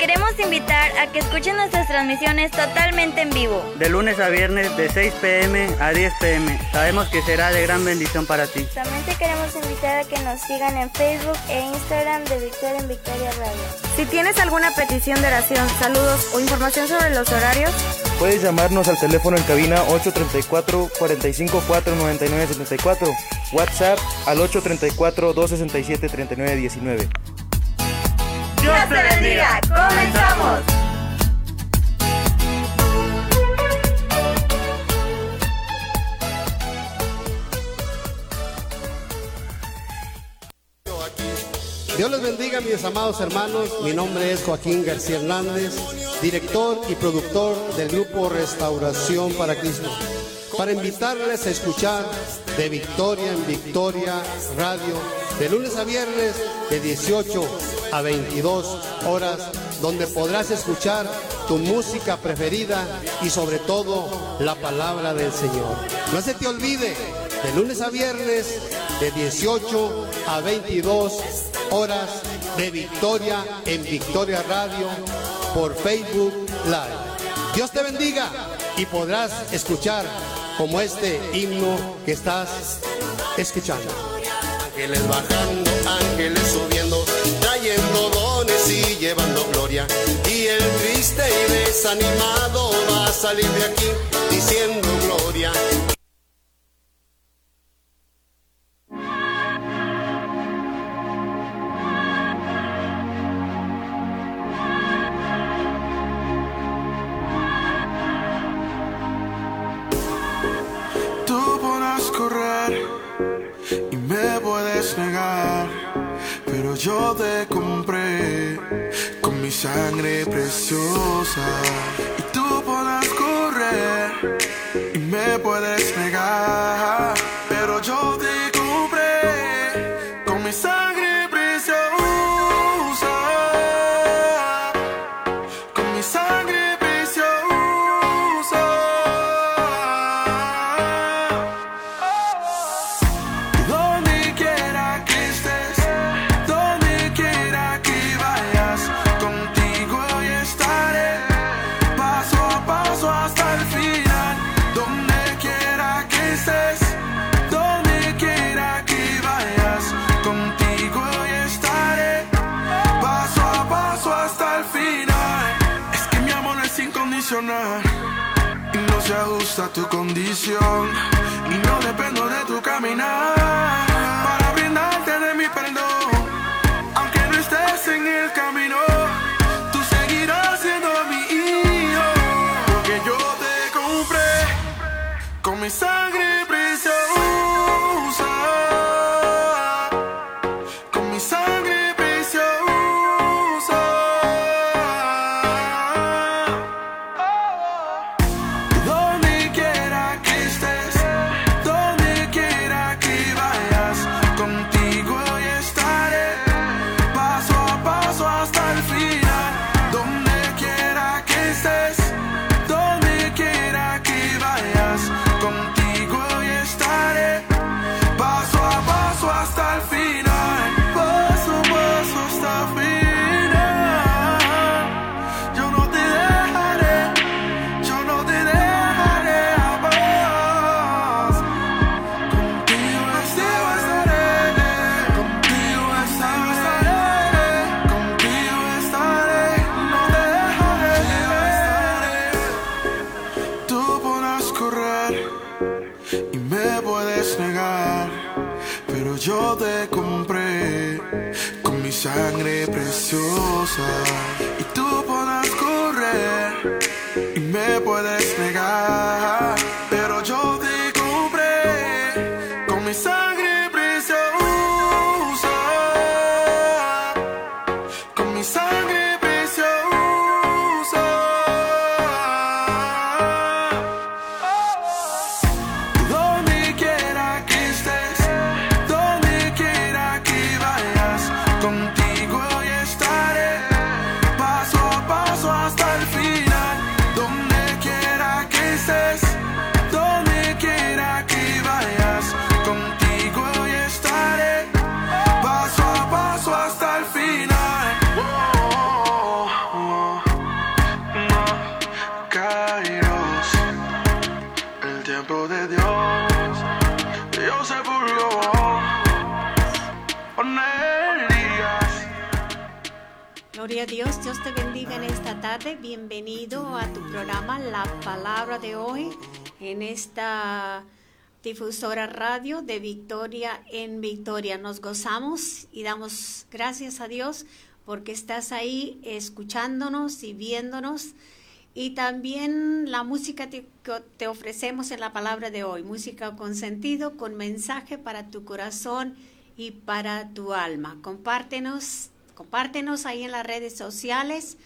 queremos invitar a que escuchen nuestras transmisiones totalmente en vivo. De lunes a viernes de 6 pm a 10 pm. Sabemos que será de gran bendición para ti. También te queremos invitar a que nos sigan en Facebook e Instagram de Victoria en Victoria Radio. Si tienes alguna petición de oración, saludos o información sobre los horarios, puedes llamarnos al teléfono en cabina 834 454 9974 WhatsApp al 834-267-3919. Dios te bendiga. Comenzamos. Dios les bendiga, mis amados hermanos. Mi nombre es Joaquín García Hernández, director y productor del grupo Restauración para Cristo para invitarles a escuchar de Victoria en Victoria Radio de lunes a viernes de 18 a 22 horas, donde podrás escuchar tu música preferida y sobre todo la palabra del Señor. No se te olvide, de lunes a viernes de 18 a 22 horas de Victoria en Victoria Radio por Facebook Live. Dios te bendiga y podrás escuchar como este himno que estás escuchando. Ángeles bajando, ángeles subiendo, trayendo dones y llevando gloria. Y el triste y desanimado va a salir de aquí diciendo gloria. Dios, Dios te bendiga en esta tarde. Bienvenido a tu programa La Palabra de hoy en esta difusora radio de Victoria en Victoria. Nos gozamos y damos gracias a Dios porque estás ahí escuchándonos y viéndonos. Y también la música que te ofrecemos en la palabra de hoy, música con sentido, con mensaje para tu corazón y para tu alma. Compártenos Compártenos ahí en las redes sociales.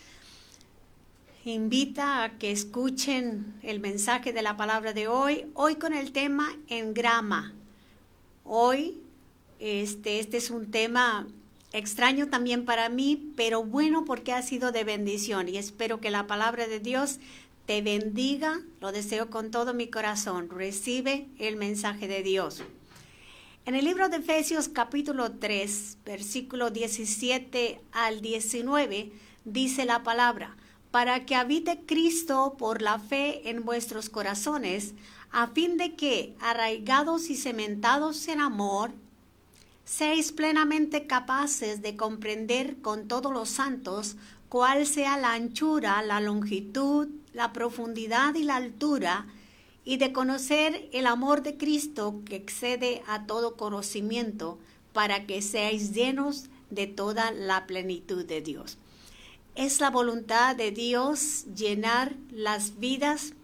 Invita a que escuchen el mensaje de la palabra de hoy. Hoy con el tema en grama. Hoy este, este es un tema extraño también para mí, pero bueno porque ha sido de bendición y espero que la palabra de Dios te bendiga. Lo deseo con todo mi corazón. Recibe el mensaje de Dios. En el libro de Efesios capítulo 3, versículo 17 al 19, dice la palabra, para que habite Cristo por la fe en vuestros corazones, a fin de que, arraigados y cementados en amor, seáis plenamente capaces de comprender con todos los santos cuál sea la anchura, la longitud, la profundidad y la altura, y de conocer el amor de Cristo que excede a todo conocimiento para que seáis llenos de toda la plenitud de Dios. Es la voluntad de Dios llenar las vidas.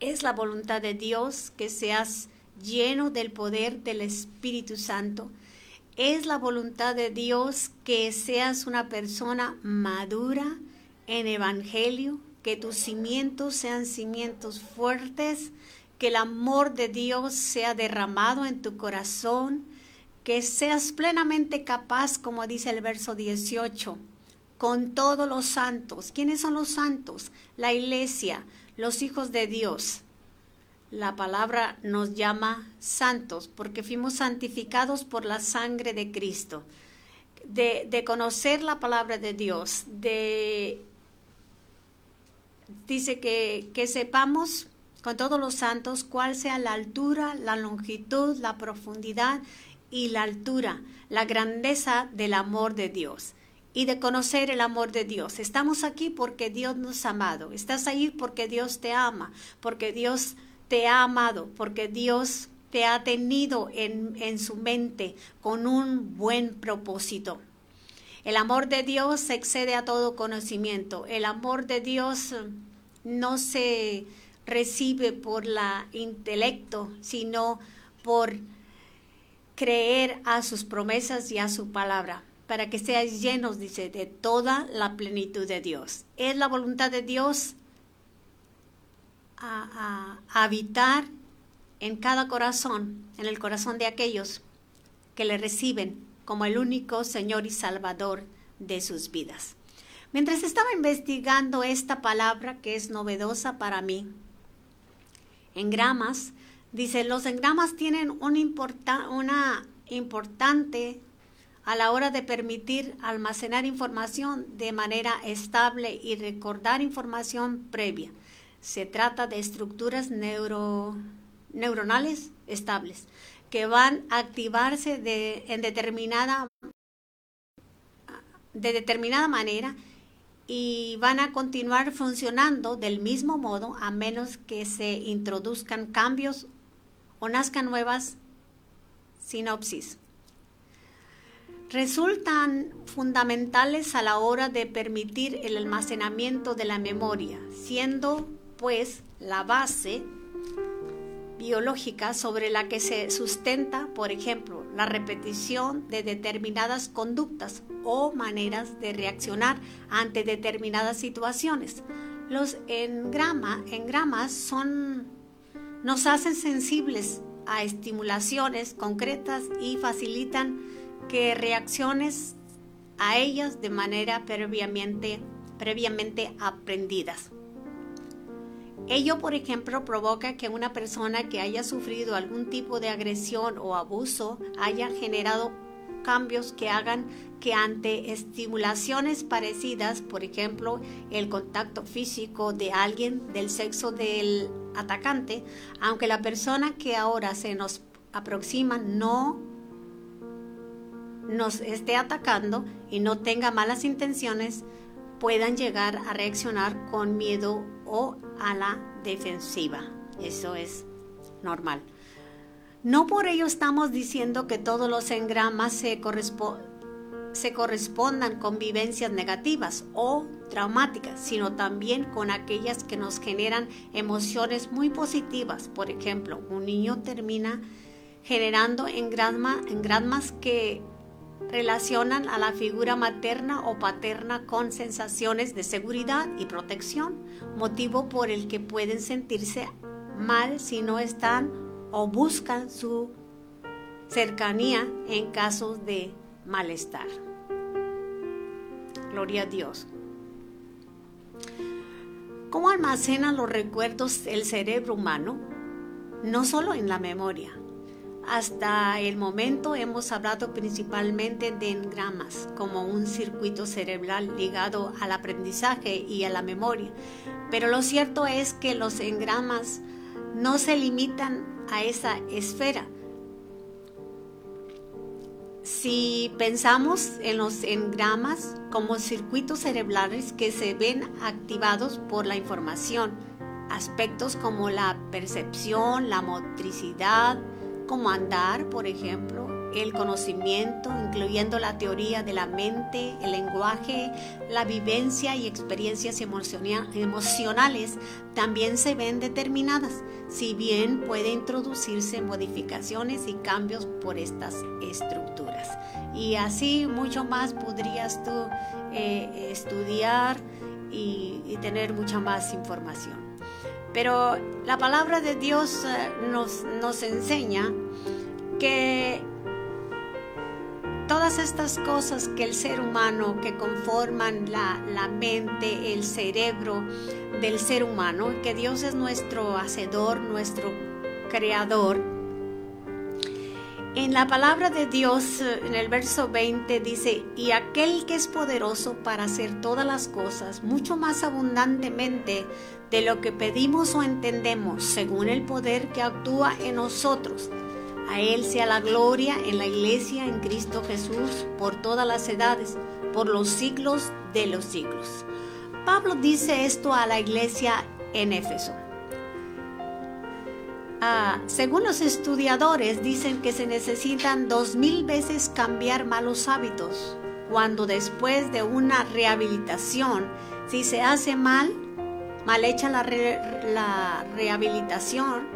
Es la voluntad de Dios que seas lleno del poder del Espíritu Santo. Es la voluntad de Dios que seas una persona madura en evangelio, que tus cimientos sean cimientos fuertes, que el amor de Dios sea derramado en tu corazón, que seas plenamente capaz, como dice el verso 18, con todos los santos. ¿Quiénes son los santos? La iglesia, los hijos de Dios. La palabra nos llama santos porque fuimos santificados por la sangre de Cristo. De, de conocer la palabra de Dios, de dice que, que sepamos con todos los santos cuál sea la altura, la longitud, la profundidad y la altura, la grandeza del amor de Dios y de conocer el amor de Dios. Estamos aquí porque Dios nos ha amado. Estás ahí porque Dios te ama, porque Dios te ha amado, porque Dios te ha tenido en, en su mente con un buen propósito. El amor de Dios excede a todo conocimiento. El amor de Dios eh, no se recibe por la intelecto, sino por creer a sus promesas y a su palabra, para que seáis llenos, dice, de toda la plenitud de Dios. Es la voluntad de Dios a, a habitar en cada corazón, en el corazón de aquellos que le reciben como el único Señor y Salvador de sus vidas. Mientras estaba investigando esta palabra que es novedosa para mí, engramas, dice, los engramas tienen un una importante a la hora de permitir almacenar información de manera estable y recordar información previa. Se trata de estructuras neuro, neuronales estables que van a activarse de, en determinada, de determinada manera y van a continuar funcionando del mismo modo a menos que se introduzcan cambios o nazcan nuevas sinopsis. Resultan fundamentales a la hora de permitir el almacenamiento de la memoria, siendo pues la base biológica sobre la que se sustenta, por ejemplo, la repetición de determinadas conductas o maneras de reaccionar ante determinadas situaciones. Los engramas son, nos hacen sensibles a estimulaciones concretas y facilitan que reacciones a ellas de manera previamente, previamente aprendidas. Ello, por ejemplo, provoca que una persona que haya sufrido algún tipo de agresión o abuso haya generado cambios que hagan que ante estimulaciones parecidas, por ejemplo, el contacto físico de alguien del sexo del atacante, aunque la persona que ahora se nos aproxima no nos esté atacando y no tenga malas intenciones, puedan llegar a reaccionar con miedo o a la defensiva. Eso es normal. No por ello estamos diciendo que todos los engramas se, correspondan con vivencias negativas o traumáticas, sino también con aquellas que nos generan emociones muy positivas. Por ejemplo, un niño termina generando engrammas que relacionan a la figura materna o paterna con sensaciones de seguridad y protección, motivo por el que pueden sentirse mal si no están o buscan su cercanía en casos de malestar. Gloria a Dios. ¿Cómo almacena los recuerdos el cerebro humano? No solo en la memoria, hasta el momento hemos hablado principalmente de engramas como un circuito cerebral ligado al aprendizaje y a la memoria, pero lo cierto es que los engramas no se limitan a esa esfera. Si pensamos en los engramas como circuitos cerebrales que se ven activados por la información, aspectos como la percepción, la motricidad, como andar, por ejemplo, el conocimiento, incluyendo la teoría de la mente, el lenguaje, la vivencia y experiencias emocionales, también se ven determinadas, si bien puede introducirse modificaciones y cambios por estas estructuras. Y así mucho más podrías tú eh, estudiar y tener mucha más información. Pero la palabra de Dios eh, nos, nos enseña que todas estas cosas que el ser humano, que conforman la, la, mente, el cerebro del ser humano, que Dios es nuestro hacedor, nuestro creador, en la palabra de Dios, en el verso 20, dice, y aquel que es poderoso para hacer todas las cosas mucho más abundantemente de lo que pedimos o entendemos, según el poder que actúa en nosotros. A Él sea la gloria en la iglesia, en Cristo Jesús, por todas las edades, por los siglos de los siglos. Pablo dice esto a la iglesia en Éfeso. Ah, según los estudiadores, dicen que se necesitan dos mil veces cambiar malos hábitos, cuando después de una rehabilitación, si se hace mal, mal hecha la, la rehabilitación,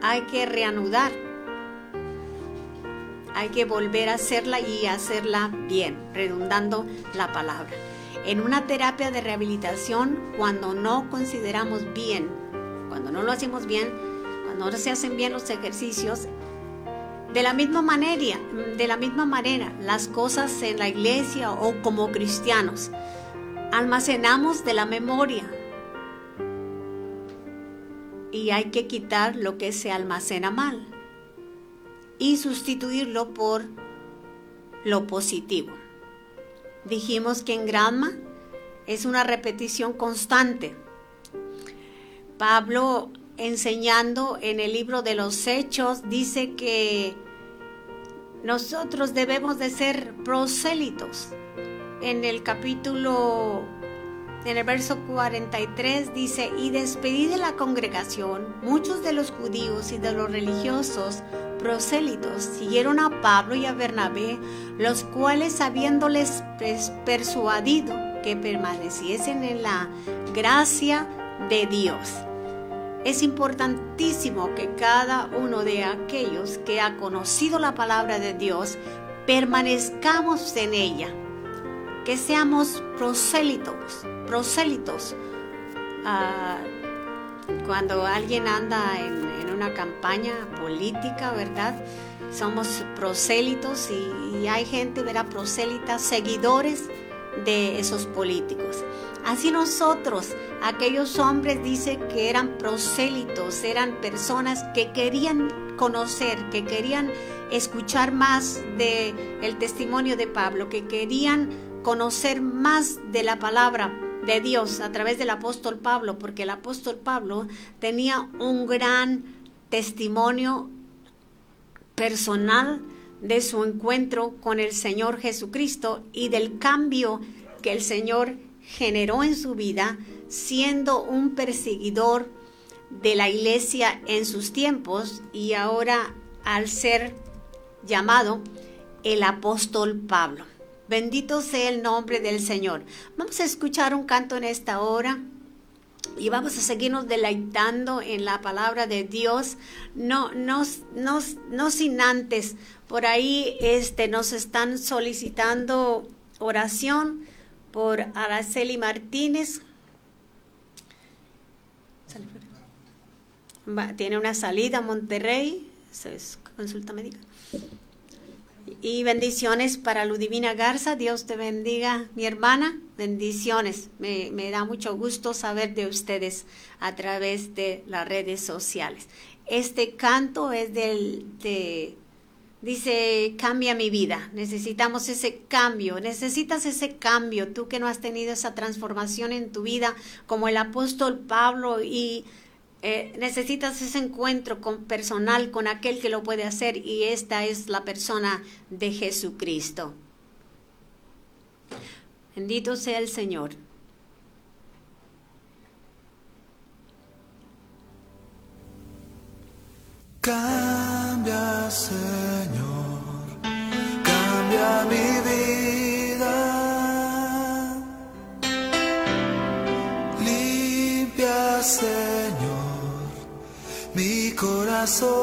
hay que reanudar, hay que volver a hacerla y hacerla bien, redundando la palabra. En una terapia de rehabilitación, cuando no consideramos bien cuando no lo hacemos bien, cuando no se hacen bien los ejercicios, de la misma manera, de la misma manera, las cosas en la iglesia o como cristianos, almacenamos de la memoria. Y hay que quitar lo que se almacena mal y sustituirlo por lo positivo. Dijimos que en grama es una repetición constante Pablo enseñando en el libro de los Hechos dice que nosotros debemos de ser prosélitos. En el capítulo, en el verso 43 dice, y despedí de la congregación muchos de los judíos y de los religiosos prosélitos siguieron a Pablo y a Bernabé, los cuales habiéndoles persuadido que permaneciesen en la gracia de Dios. Es importantísimo que cada uno de aquellos que ha conocido la palabra de Dios permanezcamos en ella, que seamos prosélitos, prosélitos. Ah, cuando alguien anda en, una campaña política, ¿verdad? Somos prosélitos y, hay gente, ¿verdad? Prosélitas, seguidores de esos políticos. Así nosotros, aquellos hombres, dice que eran prosélitos, eran personas que querían conocer, que querían escuchar más de el testimonio de Pablo, que querían conocer más de la palabra, de Dios a través del apóstol Pablo, porque el apóstol Pablo tenía un gran testimonio personal de su encuentro con el Señor Jesucristo y del cambio que el Señor generó en su vida siendo un perseguidor de la iglesia en sus tiempos y ahora al ser llamado el apóstol Pablo. Bendito sea el nombre del Señor. Vamos a escuchar un canto en esta hora y vamos a seguirnos deleitando en la palabra de Dios, no, no, no, no sin antes. Por ahí este, nos están solicitando oración por Araceli Martínez. tiene una salida a Monterrey, es consulta médica. Y bendiciones para Ludivina Garza. Dios te bendiga, mi hermana. Bendiciones. Me, da mucho gusto saber de ustedes a través de las redes sociales. Este canto es del, de, dice, cambia mi vida. Necesitamos ese cambio. Necesitas ese cambio. Tú que no has tenido esa transformación en tu vida como el apóstol Pablo y eh, necesitas ese encuentro con, personal con aquel que lo puede hacer y esta es la persona de Jesucristo. Bendito sea el Señor. Cambia, Señor, cambia mi vida. Limpia, Señor mi corazón.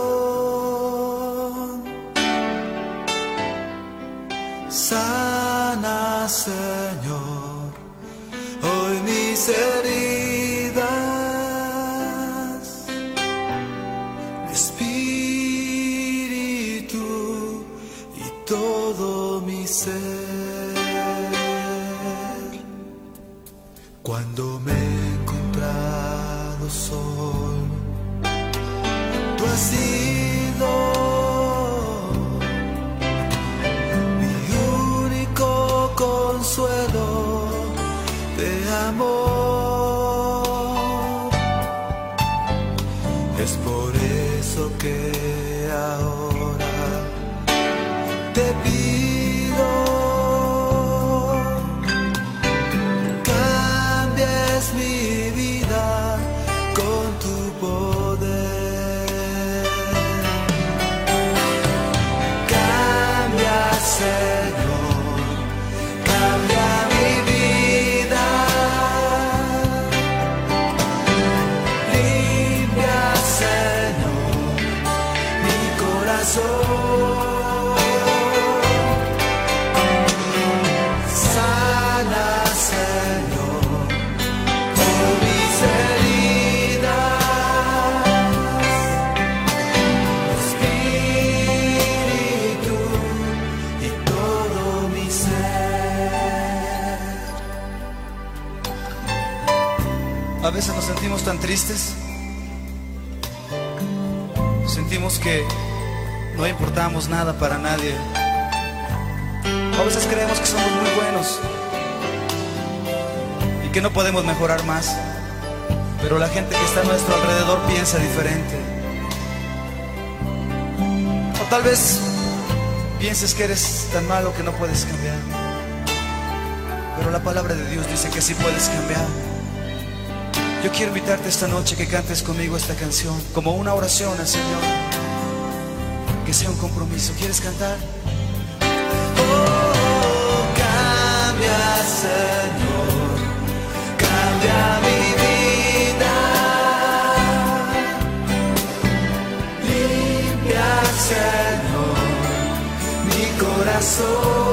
Sana, Señor, A veces nos sentimos tan tristes. Sentimos que no importamos nada para nadie. A veces creemos que somos muy buenos y que no podemos mejorar más. Pero la gente que está a nuestro alrededor piensa diferente. O tal vez pienses que eres tan malo que no puedes cambiar. Pero la palabra de Dios dice que sí puedes cambiar. Yo quiero invitarte esta noche que cantes conmigo esta canción como una oración al Señor. Que sea un compromiso. ¿Quieres cantar? Oh, cambia, Señor, cambia mi vida. Limpia, Señor, mi corazón.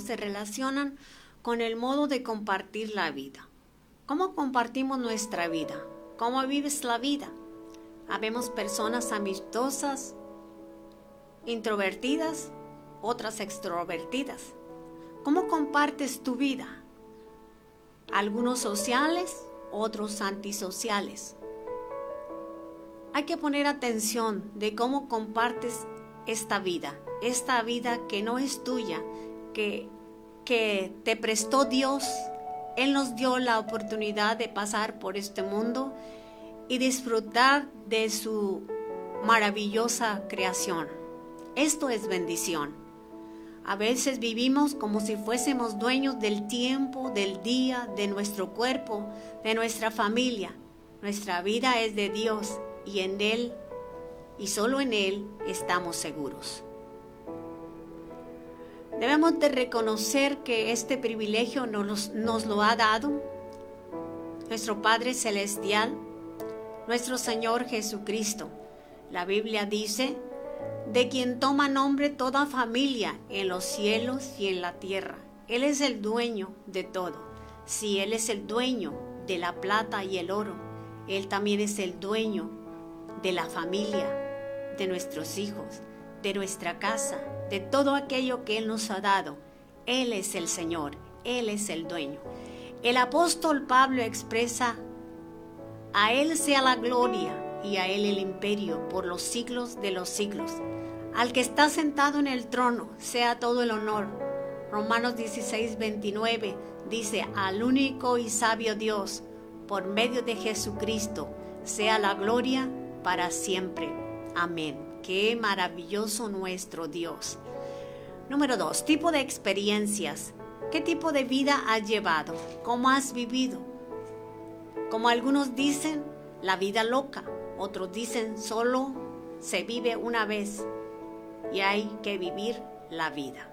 Se relacionan con el modo de compartir la vida. ¿Cómo compartimos nuestra vida? ¿Cómo vives la vida? Habemos personas amistosas, introvertidas, otras extrovertidas. ¿Cómo compartes tu vida? Algunos sociales, otros antisociales. Hay que poner atención de cómo compartes esta vida, esta vida que no es tuya, que, te prestó Dios. Él nos dio la oportunidad de pasar por este mundo y disfrutar de su maravillosa creación. Esto es bendición. A veces vivimos como si fuésemos dueños del tiempo, del día, de nuestro cuerpo, de nuestra familia. Nuestra vida es de Dios y en Él y solo en Él estamos seguros. Debemos de reconocer que este privilegio nos, nos lo ha dado nuestro Padre Celestial, nuestro Señor Jesucristo. La Biblia dice de quien toma nombre toda familia en los cielos y en la tierra. Él es el dueño de todo. Si Él es el dueño de la plata y el oro, Él también es el dueño de la familia, de nuestros hijos, de nuestra casa, de todo aquello que Él nos ha dado. Él es el Señor, Él es el dueño. El apóstol Pablo expresa, a Él sea la gloria y a Él el imperio por los siglos de los siglos. Al que está sentado en el trono sea todo el honor. Romanos 16, 29 dice, al único y sabio Dios, por medio de Jesucristo, sea la gloria para siempre. Amén. Qué maravilloso nuestro Dios. Número dos, tipo de experiencias. ¿Qué tipo de vida has llevado? ¿Cómo has vivido? Como algunos dicen, la vida loca. Otros dicen, solo se vive una vez y hay que vivir la vida.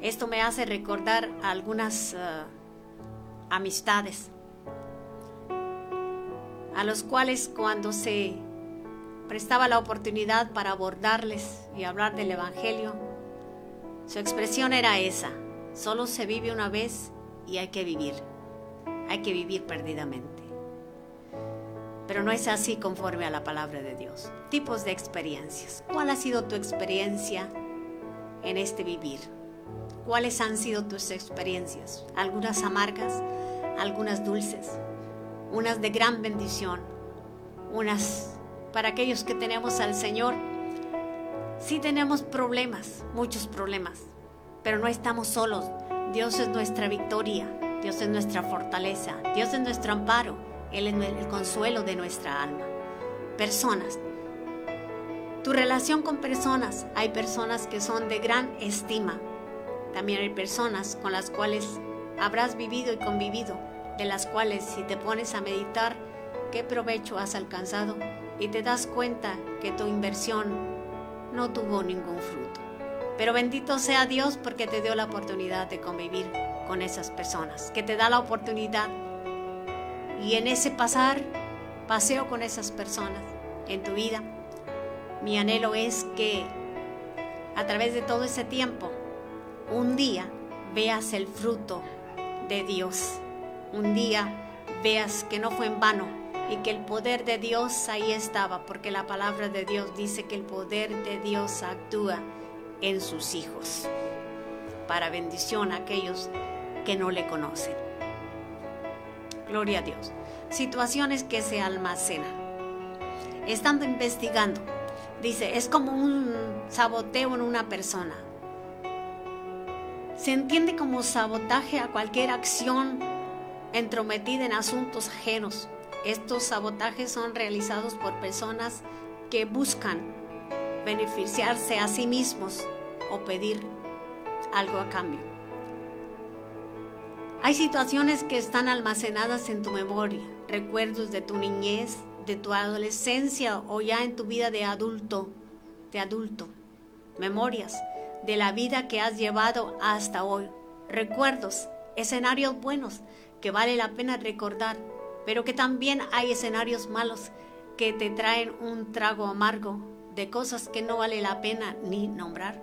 Esto me hace recordar algunas uh, amistades a los cuales cuando se prestaba la oportunidad para abordarles y hablar del Evangelio, su expresión era esa, solo se vive una vez y hay que vivir, hay que vivir perdidamente. Pero no es así conforme a la palabra de Dios. Tipos de experiencias. ¿Cuál ha sido tu experiencia en este vivir? ¿Cuáles han sido tus experiencias? Algunas amargas, algunas dulces, unas de gran bendición, unas para aquellos que tenemos al Señor. Sí tenemos problemas, muchos problemas, pero no estamos solos. Dios es nuestra victoria, Dios es nuestra fortaleza, Dios es nuestro amparo. Él es el consuelo de nuestra alma. Personas. Tu relación con personas. Hay personas que son de gran estima. También hay personas con las cuales habrás vivido y convivido, de las cuales si te pones a meditar qué provecho has alcanzado y te das cuenta que tu inversión no tuvo ningún fruto. Pero bendito sea Dios porque te dio la oportunidad de convivir con esas personas, que te da la oportunidad y en ese pasar, paseo con esas personas en tu vida, mi anhelo es que a través de todo ese tiempo, un día veas el fruto de Dios. Un día veas que no fue en vano y que el poder de Dios ahí estaba, porque la palabra de Dios dice que el poder de Dios actúa en sus hijos para bendición a aquellos que no le conocen. Gloria a Dios. Situaciones que se almacenan. Estando investigando, dice, es como un saboteo en una persona. Se entiende como sabotaje a cualquier acción entrometida en asuntos ajenos. Estos sabotajes son realizados por personas que buscan beneficiarse a sí mismos o pedir algo a cambio. Hay situaciones que están almacenadas en tu memoria, recuerdos de tu niñez, de tu adolescencia o ya en tu vida de adulto, de adulto. Memorias de la vida que has llevado hasta hoy. Recuerdos, escenarios buenos que vale la pena recordar, pero que también hay escenarios malos que te traen un trago amargo de cosas que no vale la pena ni nombrar,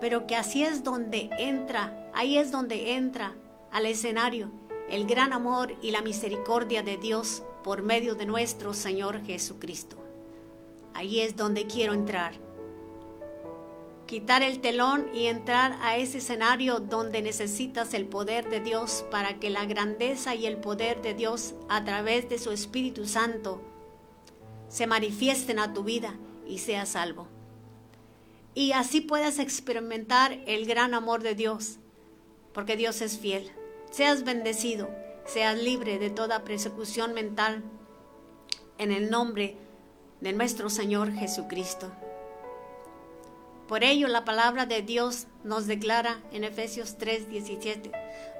pero que así es donde entra, ahí es donde entra al escenario el gran amor y la misericordia de Dios por medio de nuestro Señor Jesucristo. Ahí es donde quiero entrar. Quitar el telón y entrar a ese escenario donde necesitas el poder de Dios para que la grandeza y el poder de Dios a través de su Espíritu Santo se manifiesten a tu vida y seas salvo. Y así puedas experimentar el gran amor de Dios, porque Dios es fiel. Seas bendecido, seas libre de toda persecución mental en el nombre de nuestro Señor Jesucristo. Por ello la palabra de Dios nos declara en Efesios 3:17,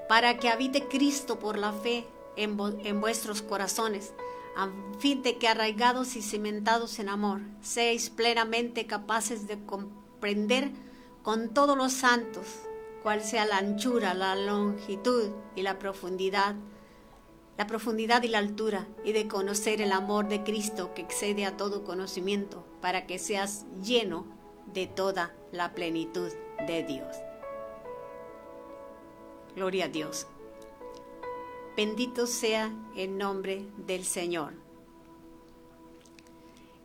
para que habite Cristo por la fe en, en vuestros corazones, a fin de que arraigados y cimentados en amor, seáis plenamente capaces de comprender con todos los santos cuál sea la anchura, la longitud y la profundidad, la profundidad y la altura, y de conocer el amor de Cristo que excede a todo conocimiento, para que seas lleno de toda la plenitud de Dios. Gloria a Dios. Bendito sea el nombre del Señor.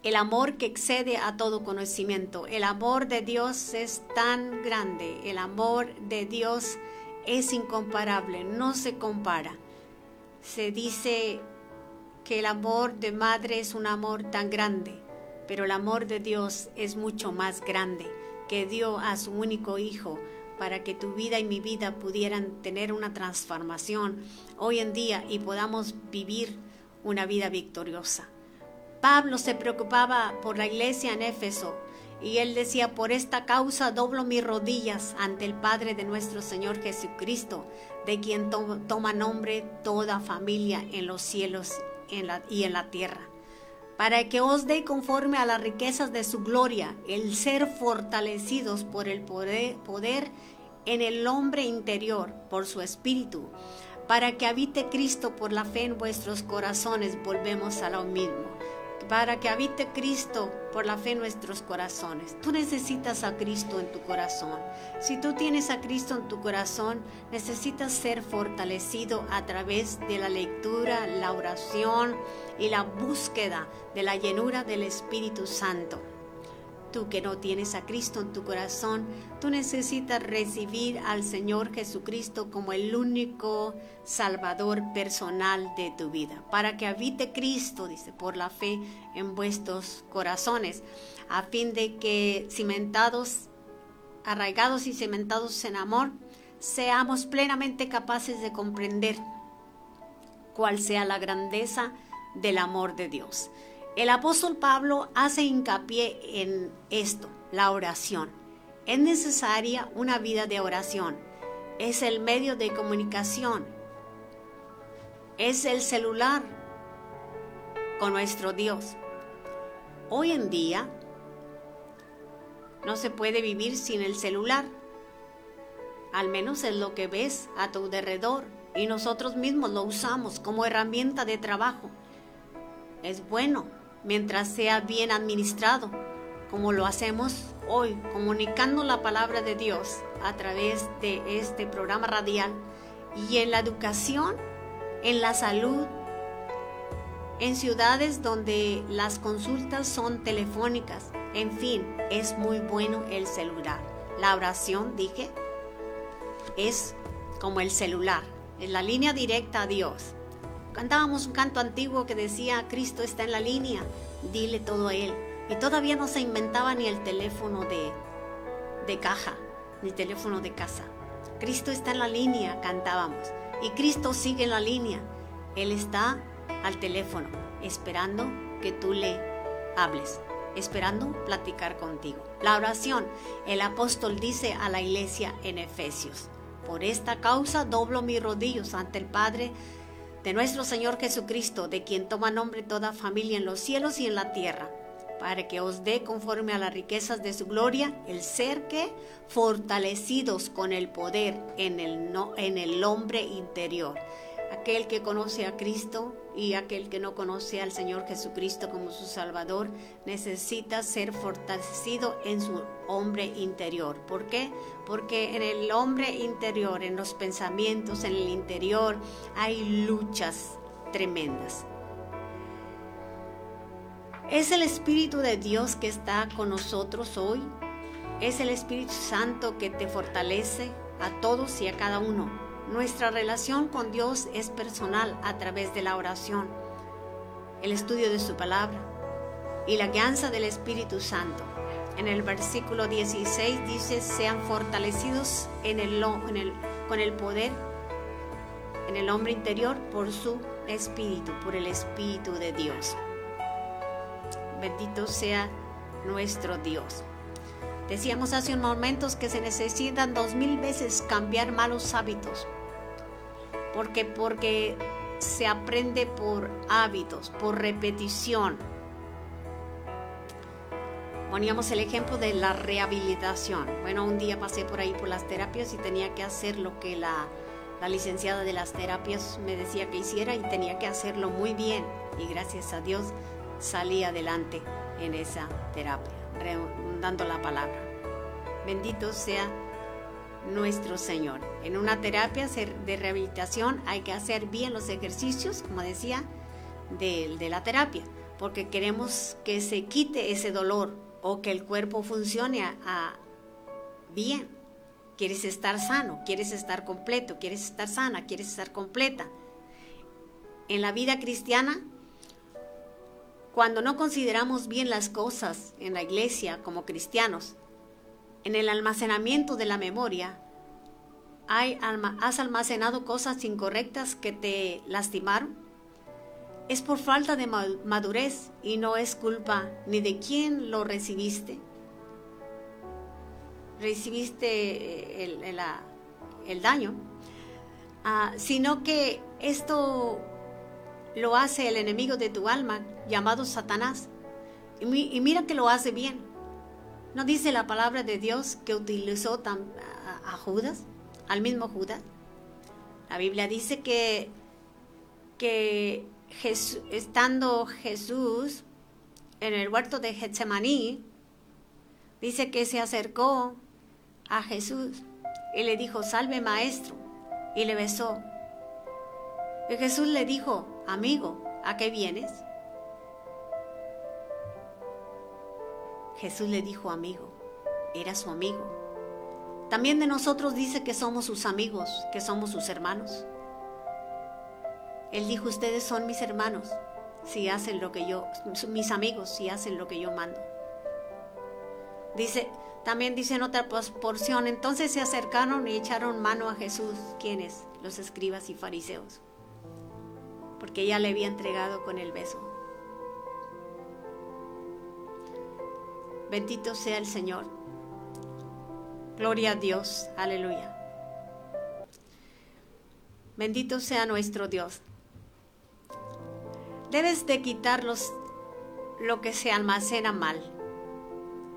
El amor que excede a todo conocimiento. El amor de Dios es tan grande. El amor de Dios es incomparable. No se compara. Se dice que el amor de madre es un amor tan grande, pero el amor de Dios es mucho más grande, que dio a su único hijo para que tu vida y mi vida pudieran tener una transformación hoy en día y podamos vivir una vida victoriosa. Pablo se preocupaba por la iglesia en Éfeso y él decía, por esta causa doblo mis rodillas ante el Padre de nuestro Señor Jesucristo, de quien toma nombre toda familia en los cielos y en la tierra, para que os dé conforme a las riquezas de su gloria el ser fortalecidos por el poder, poder en el hombre interior, por su espíritu, para que habite Cristo por la fe en vuestros corazones, volvemos a lo mismo para que habite Cristo por la fe en nuestros corazones. Tú necesitas a Cristo en tu corazón. Si tú tienes a Cristo en tu corazón, necesitas ser fortalecido a través de la lectura, la oración y la búsqueda de la llenura del Espíritu Santo. Tú que no tienes a Cristo en tu corazón, tú necesitas recibir al Señor Jesucristo como el único Salvador personal de tu vida, para que habite Cristo, dice, por la fe en vuestros corazones, a fin de que cimentados, arraigados y cimentados en amor, seamos plenamente capaces de comprender cuál sea la grandeza del amor de Dios. El apóstol Pablo hace hincapié en esto, la oración. Es necesaria una vida de oración. Es el medio de comunicación. Es el celular con nuestro Dios. Hoy en día no se puede vivir sin el celular. Al menos es lo que ves a tu alrededor y nosotros mismos lo usamos como herramienta de trabajo. Es bueno mientras sea bien administrado, como lo hacemos hoy, comunicando la palabra de Dios a través de este programa radial y en la educación, en la salud, en ciudades donde las consultas son telefónicas. En fin, es muy bueno el celular. La oración, dije, es como el celular, es la línea directa a Dios. Cantábamos un canto antiguo que decía, Cristo está en la línea, dile todo a Él. Y todavía no se inventaba ni el teléfono de, de caja, ni teléfono de casa. Cristo está en la línea, cantábamos. Y Cristo sigue en la línea. Él está al teléfono, esperando que tú le hables, esperando platicar contigo. La oración, el apóstol dice a la iglesia en Efesios, por esta causa doblo mis rodillos ante el Padre de nuestro Señor Jesucristo, de quien toma nombre toda familia en los cielos y en la tierra, para que os dé conforme a las riquezas de su gloria el ser que, fortalecidos con el poder en el, no, en el hombre interior, aquel que conoce a Cristo y aquel que no conoce al Señor Jesucristo como su Salvador necesita ser fortalecido en su hombre interior. ¿Por qué? Porque en el hombre interior, en los pensamientos, en el interior, hay luchas tremendas. Es el Espíritu de Dios que está con nosotros hoy. Es el Espíritu Santo que te fortalece a todos y a cada uno. Nuestra relación con Dios es personal a través de la oración, el estudio de su palabra y la guianza del Espíritu Santo. En el versículo 16 dice, sean fortalecidos con el poder en el hombre interior por su espíritu, por el Espíritu de Dios. Bendito sea nuestro Dios. Decíamos hace un momentos que se necesitan dos mil veces cambiar malos hábitos. Porque, porque se aprende por hábitos, por repetición. Poníamos el ejemplo de la rehabilitación. Bueno, un día pasé por ahí por las terapias y tenía que hacer lo que la, la licenciada de las terapias me decía que hiciera y tenía que hacerlo muy bien. Y gracias a Dios salí adelante en esa terapia, dando la palabra. Bendito sea nuestro Señor. En una terapia de rehabilitación hay que hacer bien los ejercicios, como decía, de, la terapia, porque queremos que se quite ese dolor o que el cuerpo funcione bien. Quieres estar sano, quieres estar completo, quieres estar sana, quieres estar completa. En la vida cristiana cuando no consideramos bien las cosas en la iglesia como cristianos, en el almacenamiento de la memoria, has almacenado cosas incorrectas que te lastimaron, es por falta de madurez y no es culpa ni de quién lo recibiste. Recibiste eh, el, daño, ah, sino que esto lo hace el enemigo de tu alma, llamado Satanás. Y, mira que lo hace bien. ¿No dice la palabra de Dios que utilizó a, Judas, al mismo Judas? La Biblia dice que, que estando Jesús en el huerto de Getsemaní, dice que se acercó a Jesús y le dijo, salve maestro, y le besó. Y Jesús le dijo, amigo, ¿a qué vienes? Jesús le dijo amigo, era su amigo. También de nosotros dice que somos sus amigos, que somos sus hermanos. Él dijo, ustedes son mis hermanos, si hacen lo que yo, mis amigos, si hacen lo que yo mando. Dice, también dice en otra porción, entonces se acercaron y echaron mano a Jesús, quienes, los escribas y fariseos porque ya le había entregado con el beso. Bendito sea el Señor. Gloria a Dios. Aleluya. Bendito sea nuestro Dios. Debes de quitar lo que se almacena mal.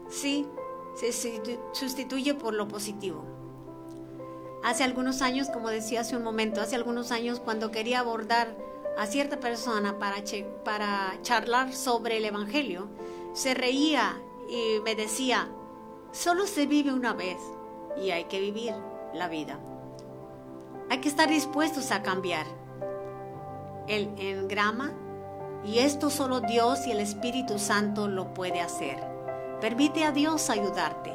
Sí, se sustituye por lo positivo. Hace algunos años, como decía hace un momento, hace algunos años cuando quería abordar a cierta persona para, para charlar sobre el Evangelio, se reía y me decía, solo se vive una vez y hay que vivir la vida. Hay que estar dispuestos a cambiar el engrama y esto solo Dios y el Espíritu Santo lo puede hacer. Permite a Dios ayudarte.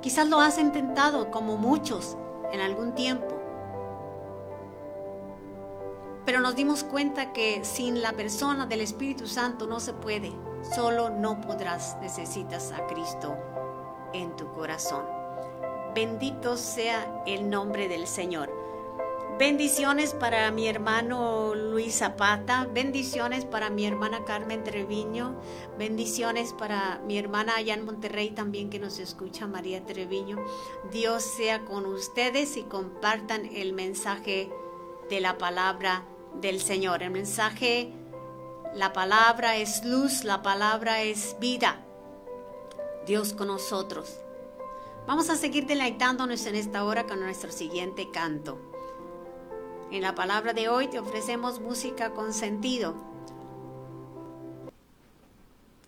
Quizás lo has intentado como muchos en algún tiempo pero nos dimos cuenta que sin la persona del Espíritu Santo no se puede. Solo no podrás. Necesitas a Cristo en tu corazón. Bendito sea el nombre del Señor. Bendiciones para mi hermano Luis Zapata, bendiciones para mi hermana Carmen Treviño, bendiciones para mi hermana allá Monterrey también que nos escucha, María Treviño. Dios sea con ustedes y compartan el mensaje de la palabra del Señor. El mensaje, la palabra es luz, la palabra es vida. Dios con nosotros. Vamos a seguir deleitándonos en esta hora con nuestro siguiente canto. En la palabra de hoy te ofrecemos música con sentido,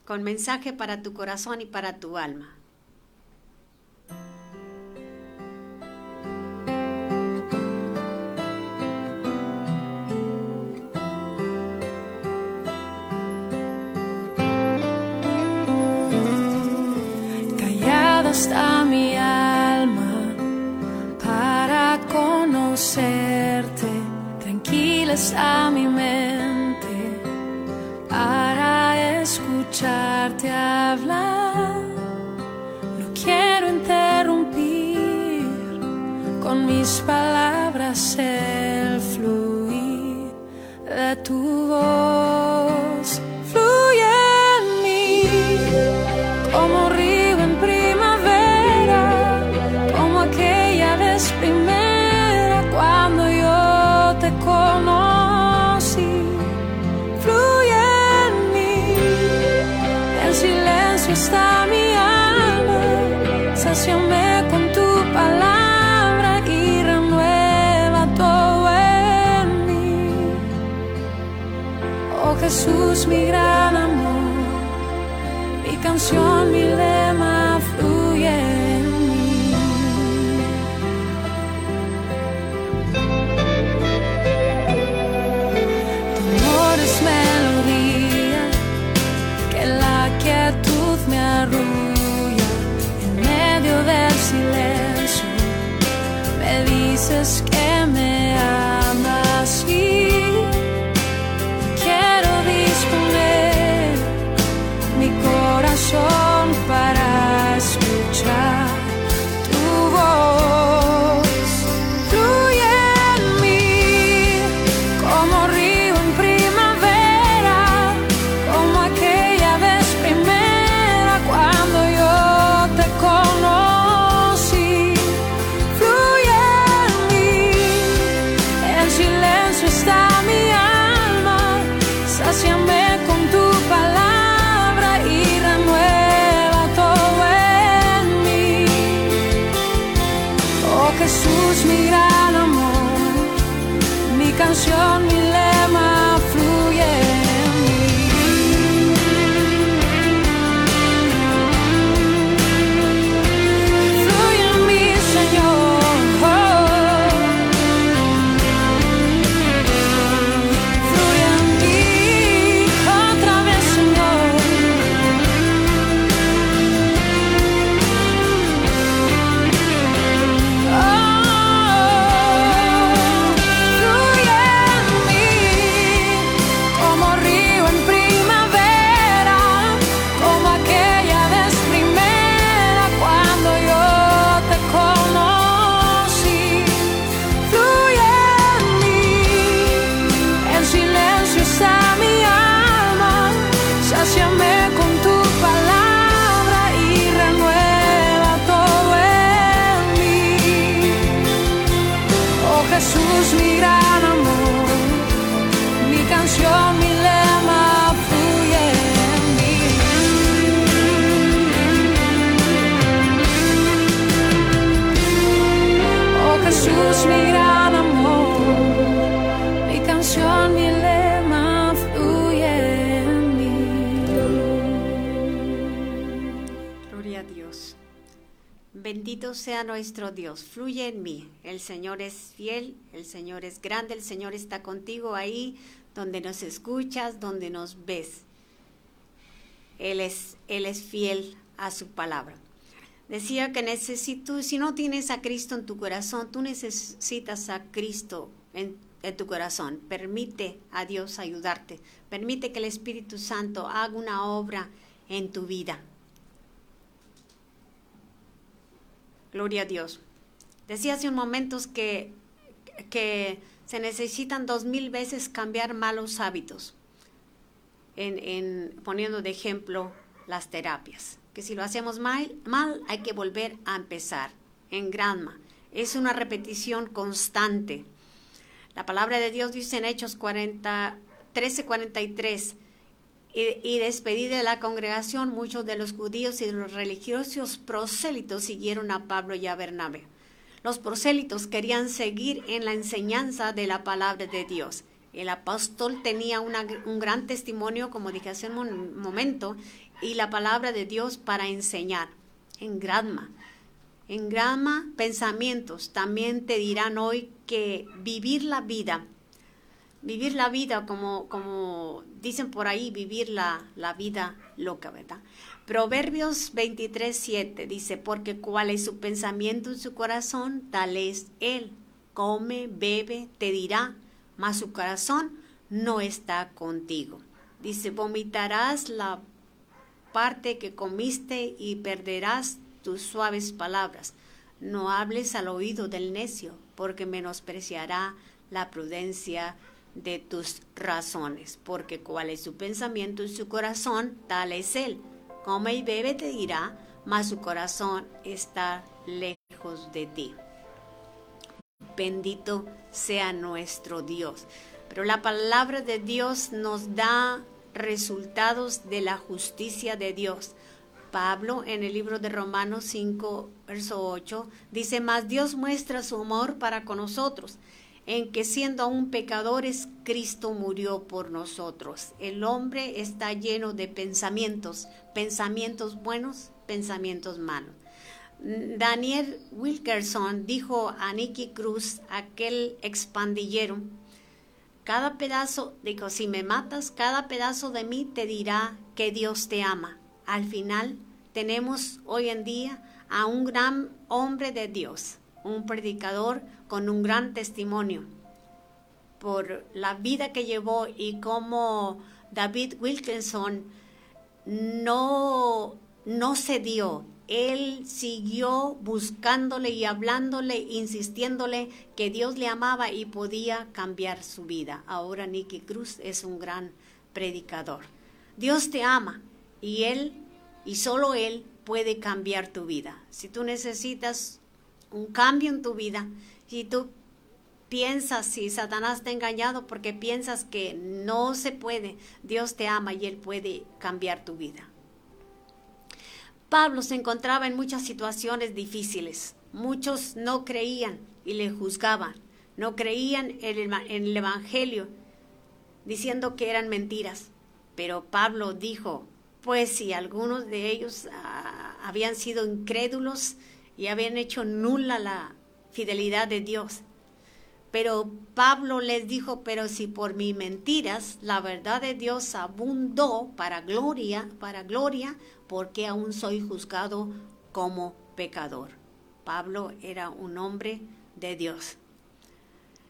con mensaje para tu corazón y para tu alma. Está mi alma para conocerte, tranquila está mi mente para escucharte hablar. No quiero interrumpir con mis palabras el fluir de tu voz. Mi Fluye en mí. El Señor es fiel, el Señor es grande, el Señor está contigo ahí donde nos escuchas, donde nos ves. Él es, Él es fiel a su palabra. Decía que necesito, si no tienes a Cristo en tu corazón, tú necesitas a Cristo en, en tu corazón. Permite a Dios ayudarte. Permite que el Espíritu Santo haga una obra en tu vida. Gloria a Dios. Decía hace un momento que, que se necesitan dos mil veces cambiar malos hábitos, en, en, poniendo de ejemplo las terapias. Que si lo hacemos mal, mal, hay que volver a empezar en granma. Es una repetición constante. La palabra de Dios dice en Hechos 40, 13, 43, y, y despedida de la congregación, muchos de los judíos y de los religiosos prosélitos siguieron a Pablo y a Bernabé. Los prosélitos querían seguir en la enseñanza de la palabra de Dios. El apóstol tenía un gran testimonio, como dije hace un momento, y la palabra de Dios para enseñar. En Gradma. En Gradma, pensamientos también te dirán hoy que vivir la vida, vivir la vida como, como dicen por ahí, vivir la, la vida loca, ¿verdad? Proverbios 23, 7 dice, porque cuál es su pensamiento en su corazón, tal es él. Come, bebe, te dirá, mas su corazón no está contigo. Dice, vomitarás la parte que comiste y perderás tus suaves palabras. No hables al oído del necio, porque menospreciará la prudencia de tus razones, porque cuál es su pensamiento en su corazón, tal es él. Come y bebe te dirá, mas su corazón está lejos de ti. Bendito sea nuestro Dios. Pero la palabra de Dios nos da resultados de la justicia de Dios. Pablo en el libro de Romanos 5, verso 8, dice, mas Dios muestra su amor para con nosotros, en que siendo aún pecadores, Cristo murió por nosotros. El hombre está lleno de pensamientos, pensamientos buenos, pensamientos malos. Daniel Wilkerson dijo a Nicky Cruz, aquel expandillero, cada pedazo, dijo, si me matas, cada pedazo de mí te dirá que Dios te ama. Al final tenemos hoy en día a un gran hombre de Dios, un predicador con un gran testimonio por la vida que llevó y cómo David Wilkinson no, no cedió. Él siguió buscándole y hablándole, insistiéndole que Dios le amaba y podía cambiar su vida. Ahora Nicky Cruz es un gran predicador. Dios te ama y Él, y solo Él, puede cambiar tu vida. Si tú necesitas un cambio en tu vida, si tú piensas, si Satanás te ha engañado porque piensas que no se puede, Dios te ama y Él puede cambiar tu vida. Pablo se encontraba en muchas situaciones difíciles. Muchos no creían y le juzgaban. No creían en el, Evangelio, diciendo que eran mentiras. Pero Pablo dijo, pues si algunos de ellos ah, habían sido incrédulos y habían hecho nula la fidelidad de Dios. Pero Pablo les dijo, pero si por mis mentiras la verdad de Dios abundó para gloria, para gloria, porque aún soy juzgado como pecador. Pablo era un hombre de Dios.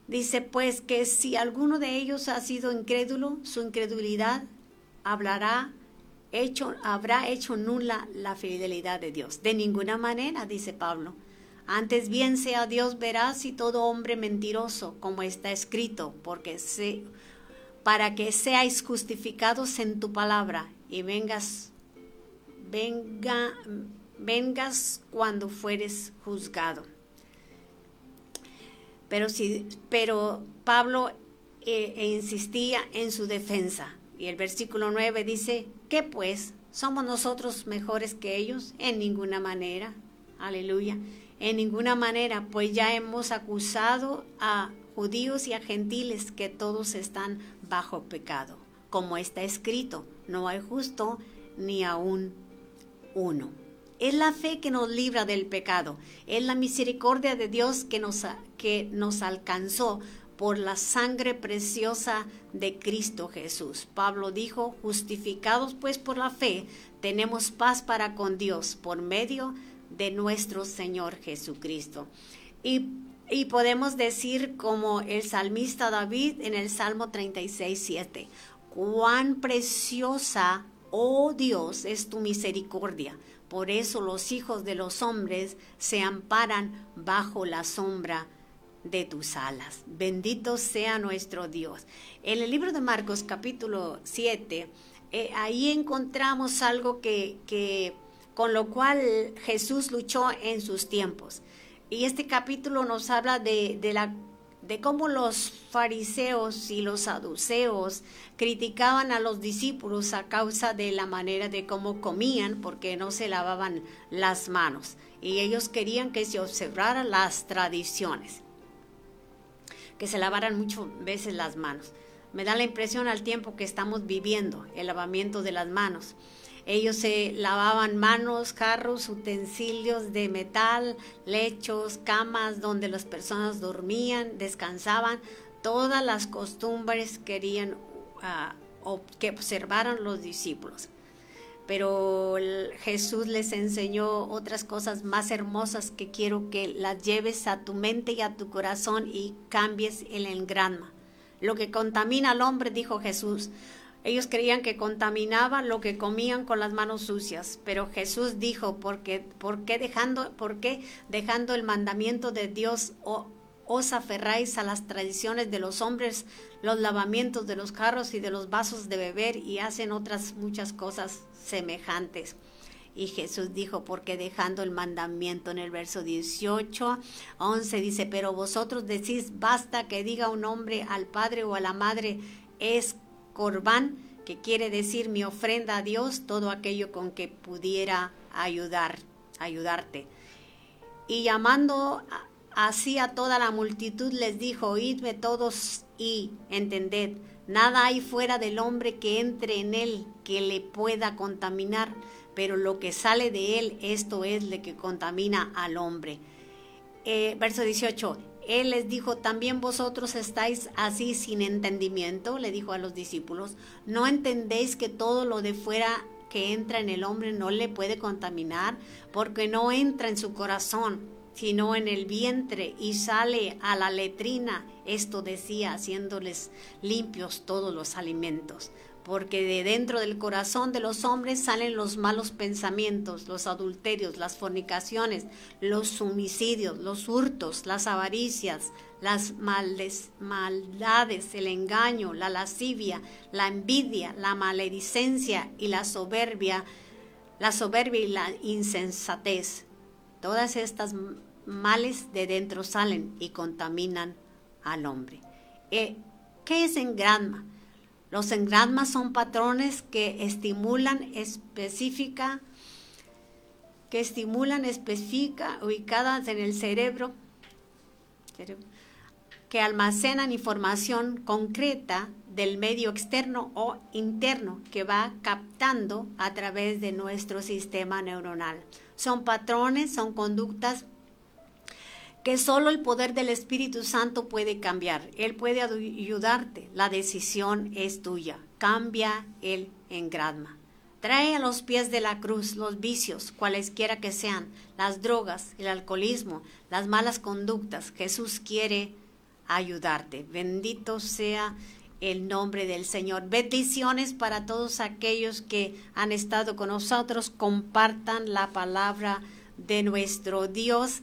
Dice pues que si alguno de ellos ha sido incrédulo, su incredulidad hablará hecho, habrá hecho nula la fidelidad de Dios. De ninguna manera, dice Pablo. Antes bien sea Dios veraz y todo hombre mentiroso, como está escrito, porque se, para que seáis justificados en tu palabra y vengas venga, vengas cuando fueres juzgado. Pero, si, pero Pablo eh, e insistía en su defensa. Y el versículo 9 dice, ¿qué pues? ¿Somos nosotros mejores que ellos? En ninguna manera. Aleluya. En ninguna manera, pues ya hemos acusado a judíos y a gentiles que todos están bajo pecado. Como está escrito, no hay justo ni aún uno. Es la fe que nos libra del pecado. Es la misericordia de Dios que nos, que nos alcanzó por la sangre preciosa de Cristo Jesús. Pablo dijo, justificados pues por la fe, tenemos paz para con Dios por medio de nuestro Señor Jesucristo. Y, y podemos decir como el salmista David en el Salmo 36, 7, cuán preciosa Oh Dios, es tu misericordia. Por eso los hijos de los hombres se amparan bajo la sombra de tus alas. Bendito sea nuestro Dios. En el libro de Marcos capítulo 7, eh, ahí encontramos algo que, con lo cual Jesús luchó en sus tiempos. Y este capítulo nos habla de, de, la, de cómo los fariseos y los saduceos criticaban a los discípulos a causa de la manera de cómo comían porque no se lavaban las manos y ellos querían que se observaran las tradiciones, que se lavaran muchas veces las manos. Me da la impresión al tiempo que estamos viviendo, el lavamiento de las manos. Ellos se lavaban manos, carros, utensilios de metal, lechos, camas donde las personas dormían, descansaban. Todas las costumbres querían uh, que observaran los discípulos. Pero Jesús les enseñó otras cosas más hermosas que quiero que las lleves a tu mente y a tu corazón y cambies el engranma. Lo que contamina al hombre, dijo Jesús, ellos creían que contaminaban lo que comían con las manos sucias, pero Jesús dijo, ¿por qué, dejando, dejando el mandamiento de Dios os aferráis a las tradiciones de los hombres, los lavamientos de los carros y de los vasos de beber y hacen otras muchas cosas semejantes? Y Jesús dijo, porque dejando el mandamiento en el verso 18, 11 dice, pero vosotros decís, basta que diga un hombre al padre o a la madre, es corbán, que quiere decir mi ofrenda a Dios, todo aquello con que pudiera ayudar, ayudarte. Y llamando así a toda la multitud les dijo, oídme todos y entended, nada hay fuera del hombre que entre en él que le pueda contaminar, pero lo que sale de él, esto es lo que contamina al hombre. Eh, verso 18, él les dijo, también vosotros estáis así sin entendimiento, le dijo a los discípulos, ¿no entendéis que todo lo de fuera que entra en el hombre no le puede contaminar? Porque no entra en su corazón, sino en el vientre y sale a la letrina. Esto decía, haciéndoles limpios todos los alimentos porque de dentro del corazón de los hombres salen los malos pensamientos, los adulterios, las fornicaciones, los homicidios, los hurtos, las avaricias, las maldades, el engaño, la lascivia, la envidia, la maledicencia y la soberbia, la soberbia y la insensatez. Todas estas males de dentro salen y contaminan al hombre. Eh, ¿Qué es en granma? Los engrammas son patrones que estimulan específica, que estimulan específica ubicadas en el cerebro, que almacenan información concreta del medio externo o interno que va captando a través de nuestro sistema neuronal. Son patrones, son conductas que solo el poder del Espíritu Santo puede cambiar. Él puede ayudarte. La decisión es tuya. Cambia el engradma. Trae a los pies de la cruz los vicios, cualesquiera que sean, las drogas, el alcoholismo, las malas conductas. Jesús quiere ayudarte. Bendito sea el nombre del Señor. Bendiciones para todos aquellos que han estado con nosotros. Compartan la palabra de nuestro Dios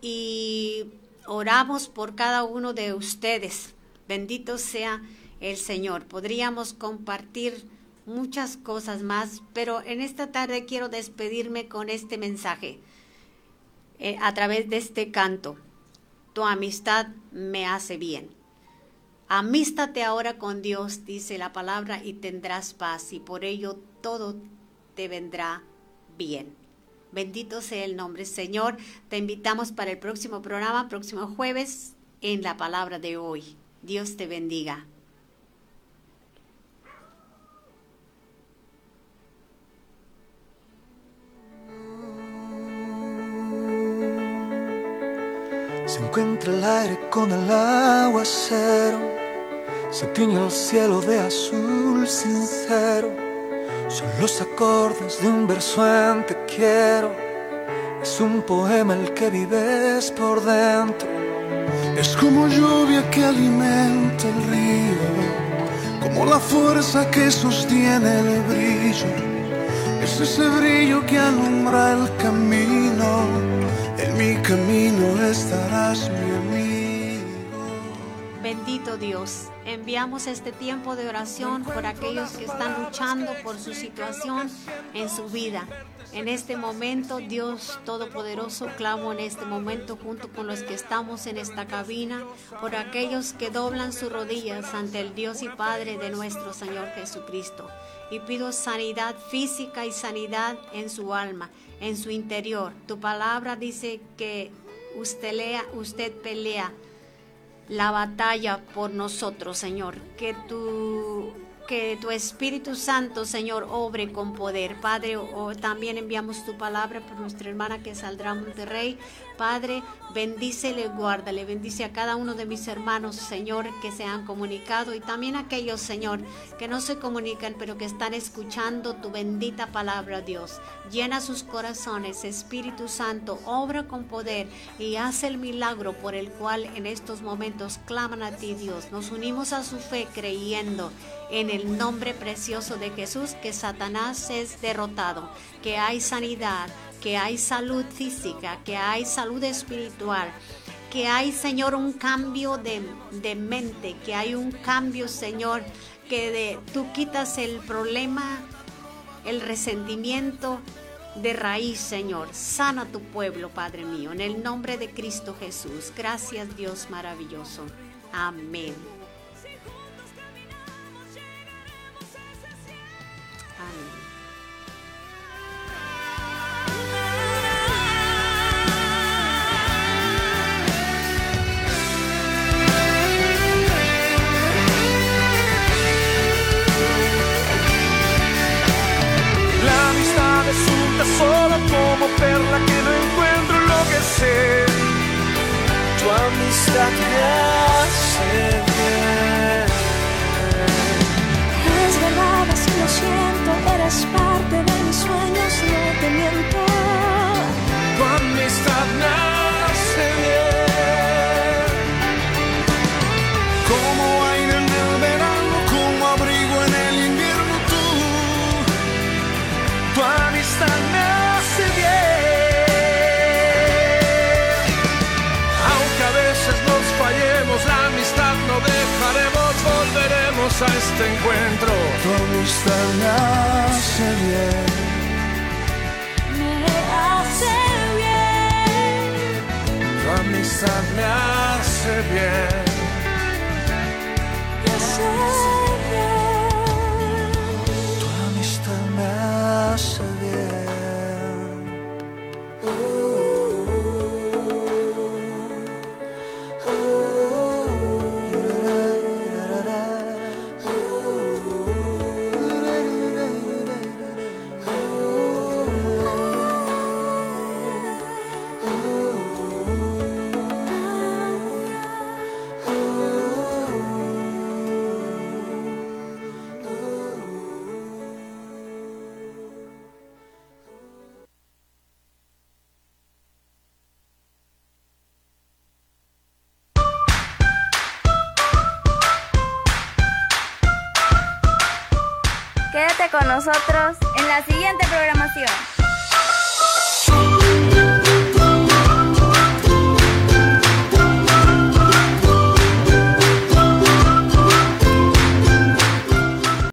y oramos por cada uno de ustedes. Bendito sea el Señor. Podríamos compartir muchas cosas más, pero en esta tarde quiero despedirme con este mensaje eh, a través de este canto. Tu amistad me hace bien. Amístate ahora con Dios, dice la palabra, y tendrás paz, y por ello todo te vendrá bien. Bendito sea el nombre, Señor. Te invitamos para el próximo programa, próximo jueves, en la palabra de hoy. Dios te bendiga. Se encuentra el aire con el aguacero, se tiñe el cielo de azul sincero son los acordes de un verso en te quiero. Es un poema el que vives por dentro. Es como lluvia que alimenta el río, como la fuerza que sostiene el brillo. Es ese brillo que alumbra el camino. En mi camino estarás mi Bendito Dios, enviamos este tiempo de oración por aquellos que están luchando por su situación en su vida. En este momento, Dios Todopoderoso, clamo en este momento junto con los que estamos en esta cabina, por aquellos que doblan sus rodillas ante el Dios y Padre de nuestro Señor Jesucristo. Y pido sanidad física y sanidad en su alma, en su interior. Tu palabra dice que usted lea, usted pelea la batalla por nosotros, Señor. Que tu que tu Espíritu Santo, Señor, obre con poder. Padre, también enviamos tu palabra por nuestra hermana que saldrá a Monterrey. Padre, bendícele, guárdale, bendice a cada uno de mis hermanos, Señor, que se han comunicado y también a aquellos, Señor, que no se comunican, pero que están escuchando tu bendita palabra, Dios. Llena sus corazones, Espíritu Santo, obra con poder y hace el milagro por el cual en estos momentos claman a ti, Dios. Nos unimos a su fe creyendo en el nombre precioso de Jesús que Satanás es derrotado, que hay sanidad, que hay salud física, que hay salud espiritual, que hay, Señor, un cambio de, de mente, que hay un cambio, Señor, que de, tú quitas el problema, el resentimiento de raíz, Señor. Sana tu pueblo, Padre mío, en el nombre de Cristo Jesús. Gracias, Dios maravilloso. Amén. Solo como perla que no encuentro lo que sé. Tu amistad me hace bien. Es verdad, así lo siento, eres parte de Tu amistad me hace bien. Como aire en el verano, como abrigo en el invierno, tú. Tu amistad me hace bien. Aunque a veces nos fallemos, la amistad no dejaremos, volveremos a este encuentro. Tu amistad me hace bien. Tu amistad